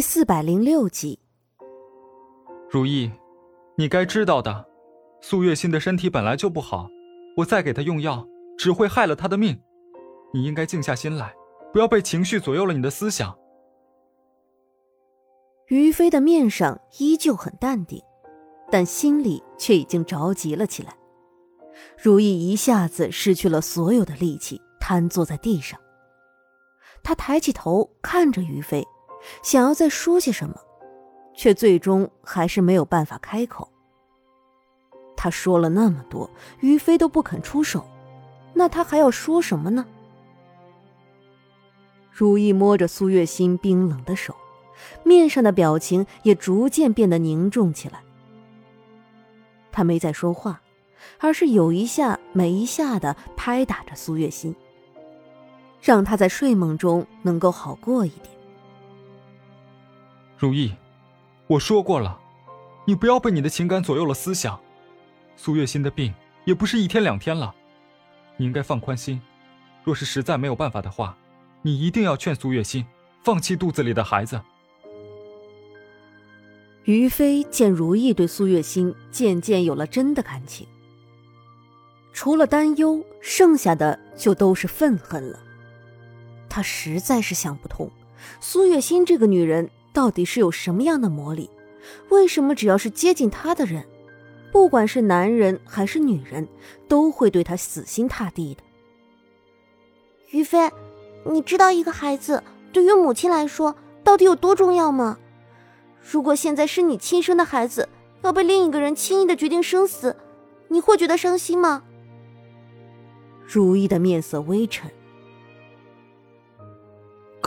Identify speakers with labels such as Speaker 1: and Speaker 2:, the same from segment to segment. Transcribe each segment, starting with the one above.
Speaker 1: 第四百零六集。
Speaker 2: 如意，你该知道的，苏月心的身体本来就不好，我再给她用药，只会害了她的命。你应该静下心来，不要被情绪左右了你的思想。
Speaker 1: 于飞的面上依旧很淡定，但心里却已经着急了起来。如意一下子失去了所有的力气，瘫坐在地上。他抬起头看着于飞，想要再说些什么，却最终还是没有办法开口。他说了那么多，于飞都不肯出手，那他还要说什么呢？如意摸着苏月心冰冷的手，面上的表情也逐渐变得凝重起来。他没再说话，而是有一下没一下的拍打着苏月心。让他在睡梦中能够好过一点。
Speaker 2: 如意，我说过了，你不要被你的情感左右了思想。苏月心的病也不是一天两天了，你应该放宽心。若是实在没有办法的话，你一定要劝苏月心放弃肚子里的孩子。
Speaker 1: 于飞见如意对苏月心渐渐有了真的感情，除了担忧，剩下的就都是愤恨了。他实在是想不通，苏月心这个女人到底是有什么样的魔力？为什么只要是接近他的人，不管是男人还是女人，都会对他死心塌地的？
Speaker 3: 于飞，你知道一个孩子对于母亲来说到底有多重要吗？如果现在是你亲生的孩子要被另一个人轻易的决定生死，你会觉得伤心吗？
Speaker 1: 如意的面色微沉。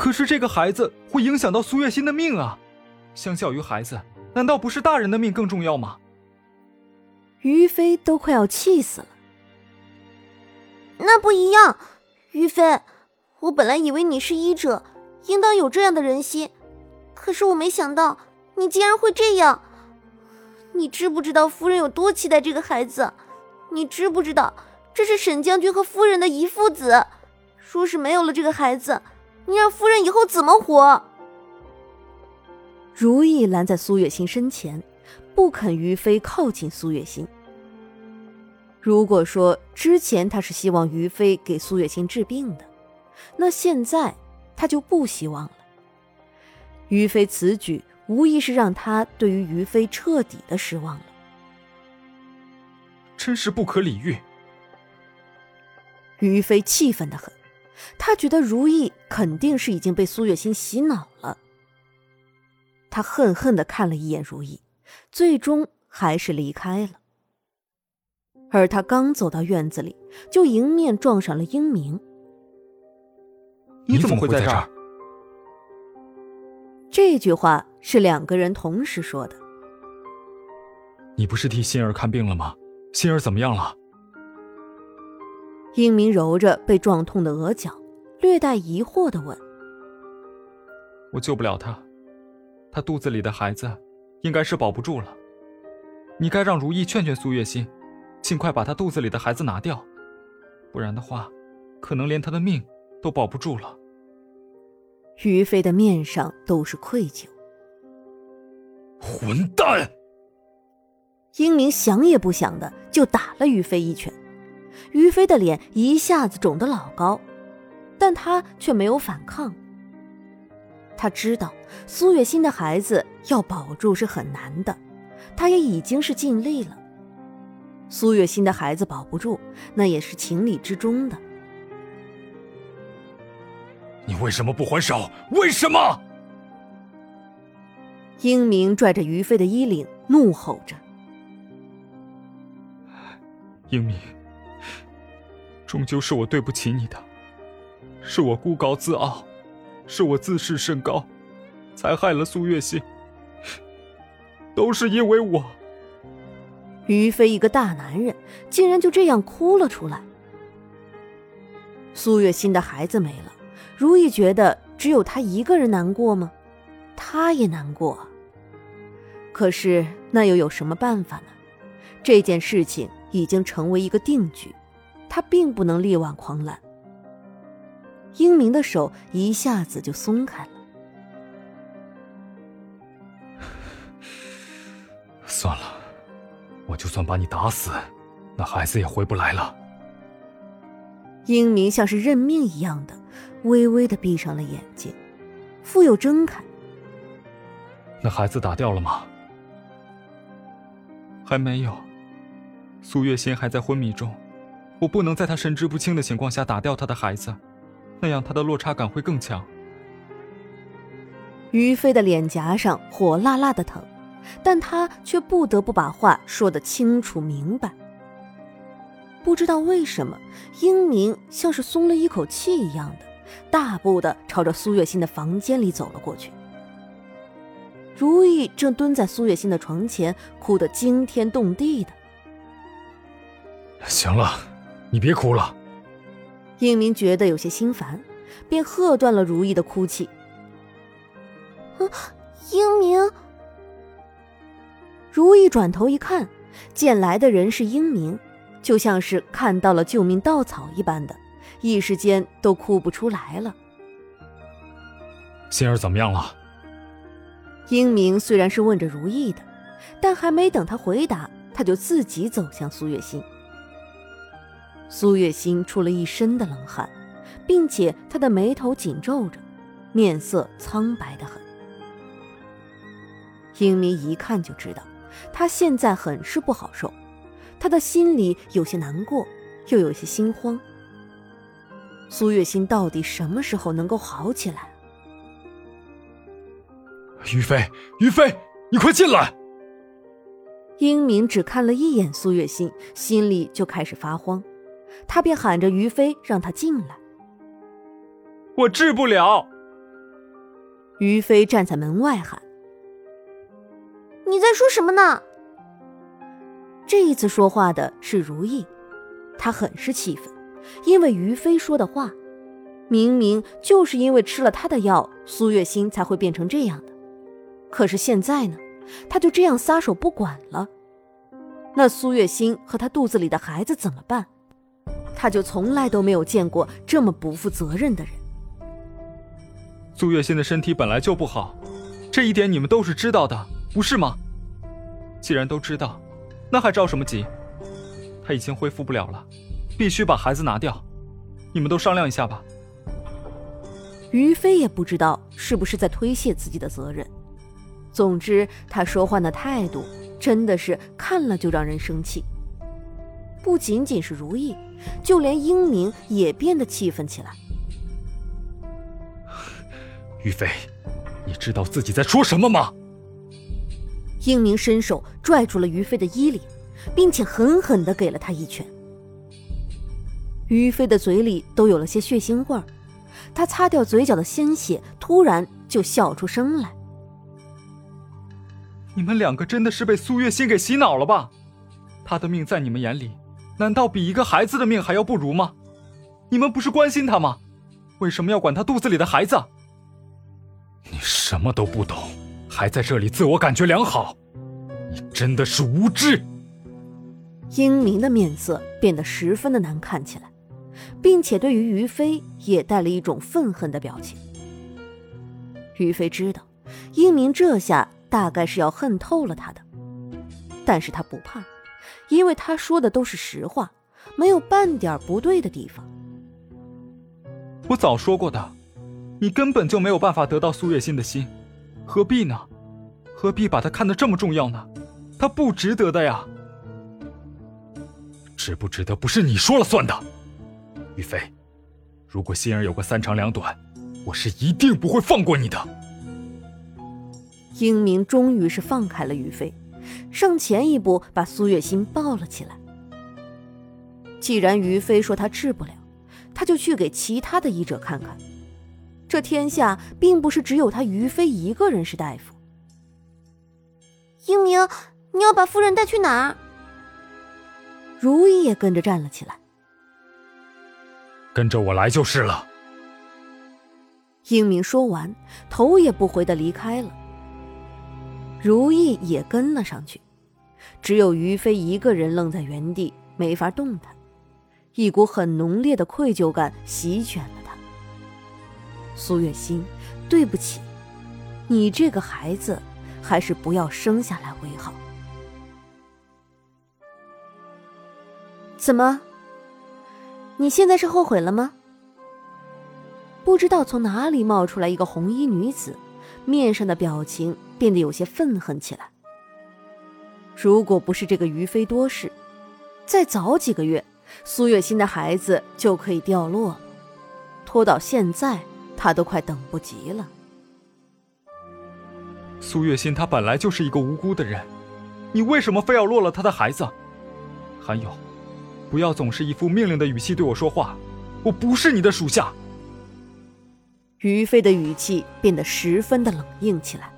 Speaker 2: 可是这个孩子会影响到苏月心的命啊！相较于孩子，难道不是大人的命更重要吗？
Speaker 1: 于飞都快要气死了。
Speaker 3: 那不一样，于飞，我本来以为你是医者，应当有这样的人心，可是我没想到你竟然会这样。你知不知道夫人有多期待这个孩子？你知不知道这是沈将军和夫人的遗父子？说是没有了这个孩子。你让夫人以后怎么活？
Speaker 1: 如意拦在苏月心身前，不肯于飞靠近苏月心。如果说之前他是希望于飞给苏月心治病的，那现在他就不希望了。于飞此举无疑是让他对于于飞彻底的失望了，
Speaker 2: 真是不可理喻。
Speaker 1: 于飞气愤的很。他觉得如意肯定是已经被苏月心洗脑了。他恨恨的看了一眼如意，最终还是离开了。而他刚走到院子里，就迎面撞上了英明。
Speaker 2: 你怎么会在这儿？
Speaker 1: 这句话是两个人同时说的。
Speaker 2: 你不是替心儿看病了吗？心儿怎么样了？
Speaker 1: 英明揉着被撞痛的额角，略带疑惑的问：“
Speaker 2: 我救不了他，他肚子里的孩子应该是保不住了。你该让如意劝劝苏月心，尽快把他肚子里的孩子拿掉，不然的话，可能连他的命都保不住了。”
Speaker 1: 于飞的面上都是愧疚。
Speaker 2: 混蛋！
Speaker 1: 英明想也不想的就打了于飞一拳。于飞的脸一下子肿得老高，但他却没有反抗。他知道苏月心的孩子要保住是很难的，他也已经是尽力了。苏月心的孩子保不住，那也是情理之中的。
Speaker 2: 你为什么不还手？为什么？
Speaker 1: 英明拽着于飞的衣领，怒吼着：“
Speaker 2: 英明！”终究是我对不起你的，是我孤高自傲，是我自视甚高，才害了苏月心。都是因为我。
Speaker 1: 于飞一个大男人，竟然就这样哭了出来。苏月心的孩子没了，如意觉得只有他一个人难过吗？他也难过。可是那又有什么办法呢？这件事情已经成为一个定局。他并不能力挽狂澜。英明的手一下子就松开了。
Speaker 2: 算了，我就算把你打死，那孩子也回不来了。
Speaker 1: 英明像是认命一样的，微微的闭上了眼睛，复又睁开。
Speaker 2: 那孩子打掉了吗？还没有，苏月心还在昏迷中。我不能在他神志不清的情况下打掉他的孩子，那样他的落差感会更强。
Speaker 1: 于飞的脸颊上火辣辣的疼，但他却不得不把话说得清楚明白。不知道为什么，英明像是松了一口气一样的，大步的朝着苏月心的房间里走了过去。如意正蹲在苏月心的床前，哭得惊天动地的。
Speaker 2: 行了，你别哭了。
Speaker 1: 英明觉得有些心烦，便喝断了如意的哭泣。
Speaker 3: 啊，英明。
Speaker 1: 如意转头一看，见来的人是英明，就像是看到了救命稻草一般的，一时间都哭不出来了。
Speaker 2: 心儿怎么样了？
Speaker 1: 英明虽然是问着如意的，但还没等他回答，他就自己走向苏月心。苏月心出了一身的冷汗，并且她的眉头紧皱着，面色苍白的很。英明一看就知道，她现在很是不好受，他的心里有些难过，又有些心慌。苏月心到底什么时候能够好起来？
Speaker 2: 于飞，于飞，你快进来！
Speaker 1: 英明只看了一眼苏月心，心里就开始发慌，他便喊着于飞让他进来。
Speaker 2: 我治不了。
Speaker 1: 于飞站在门外喊。
Speaker 3: 你在说什么呢？
Speaker 1: 这一次说话的是如意，她很是气愤，因为于飞说的话，明明就是因为吃了他的药，苏月心才会变成这样的。可是现在呢，他就这样撒手不管了，那苏月心和他肚子里的孩子怎么办？他就从来都没有见过这么不负责任的人。
Speaker 2: 苏月心的身体本来就不好，这一点你们都是知道的，不是吗？既然都知道，那还着什么急？他已经恢复不了了，必须把孩子拿掉。你们都商量一下吧。
Speaker 1: 于飞也不知道是不是在推卸自己的责任。总之，他说话的态度真的是看了就让人生气。不仅仅是如意，就连英明也变得气愤起来。
Speaker 2: 于飞，你知道自己在说什么吗？
Speaker 1: 英明伸手拽住了于飞的衣领，并且狠狠的给了他一拳。于飞的嘴里都有了些血腥味儿，他擦掉嘴角的鲜血，突然就笑出声来。
Speaker 2: 你们两个真的是被苏月心给洗脑了吧？他的命在你们眼里，难道比一个孩子的命还要不如吗？你们不是关心他吗？为什么要管他肚子里的孩子？你什么都不懂。还在这里自我感觉良好，你真的是无知。
Speaker 1: 英明的面色变得十分的难看起来，并且对于于飞也带了一种愤恨的表情。于飞知道，英明这下大概是要恨透了他的，但是他不怕，因为他说的都是实话，没有半点不对的地方。
Speaker 2: 我早说过的，你根本就没有办法得到苏月心的心。何必呢？何必把她看得这么重要呢？她不值得的呀！值不值得不是你说了算的，于飞。如果心儿有个三长两短，我是一定不会放过你的。
Speaker 1: 英明终于是放开了于飞，上前一步把苏月心抱了起来。既然于飞说他治不了，他就去给其他的医者看看。这天下并不是只有他于飞一个人是大夫。
Speaker 3: 英明，你要把夫人带去哪儿？
Speaker 1: 如意也跟着站了起来。
Speaker 2: 跟着我来就是了。
Speaker 1: 英明说完，头也不回的离开了。如意也跟了上去，只有于飞一个人愣在原地，没法动弹，一股很浓烈的愧疚感席卷了他。苏月心，对不起，你这个孩子，还是不要生下来为好。怎么？你现在是后悔了吗？不知道从哪里冒出来一个红衣女子，面上的表情变得有些愤恨起来。如果不是这个于飞多事，再早几个月，苏月心的孩子就可以掉落了。拖到现在，他都快等不及了。
Speaker 2: 苏月心她本来就是一个无辜的人，你为什么非要落了她的孩子？还有，不要总是一副命令的语气对我说话，我不是你的属下。
Speaker 1: 于飞的语气变得十分的冷硬起来。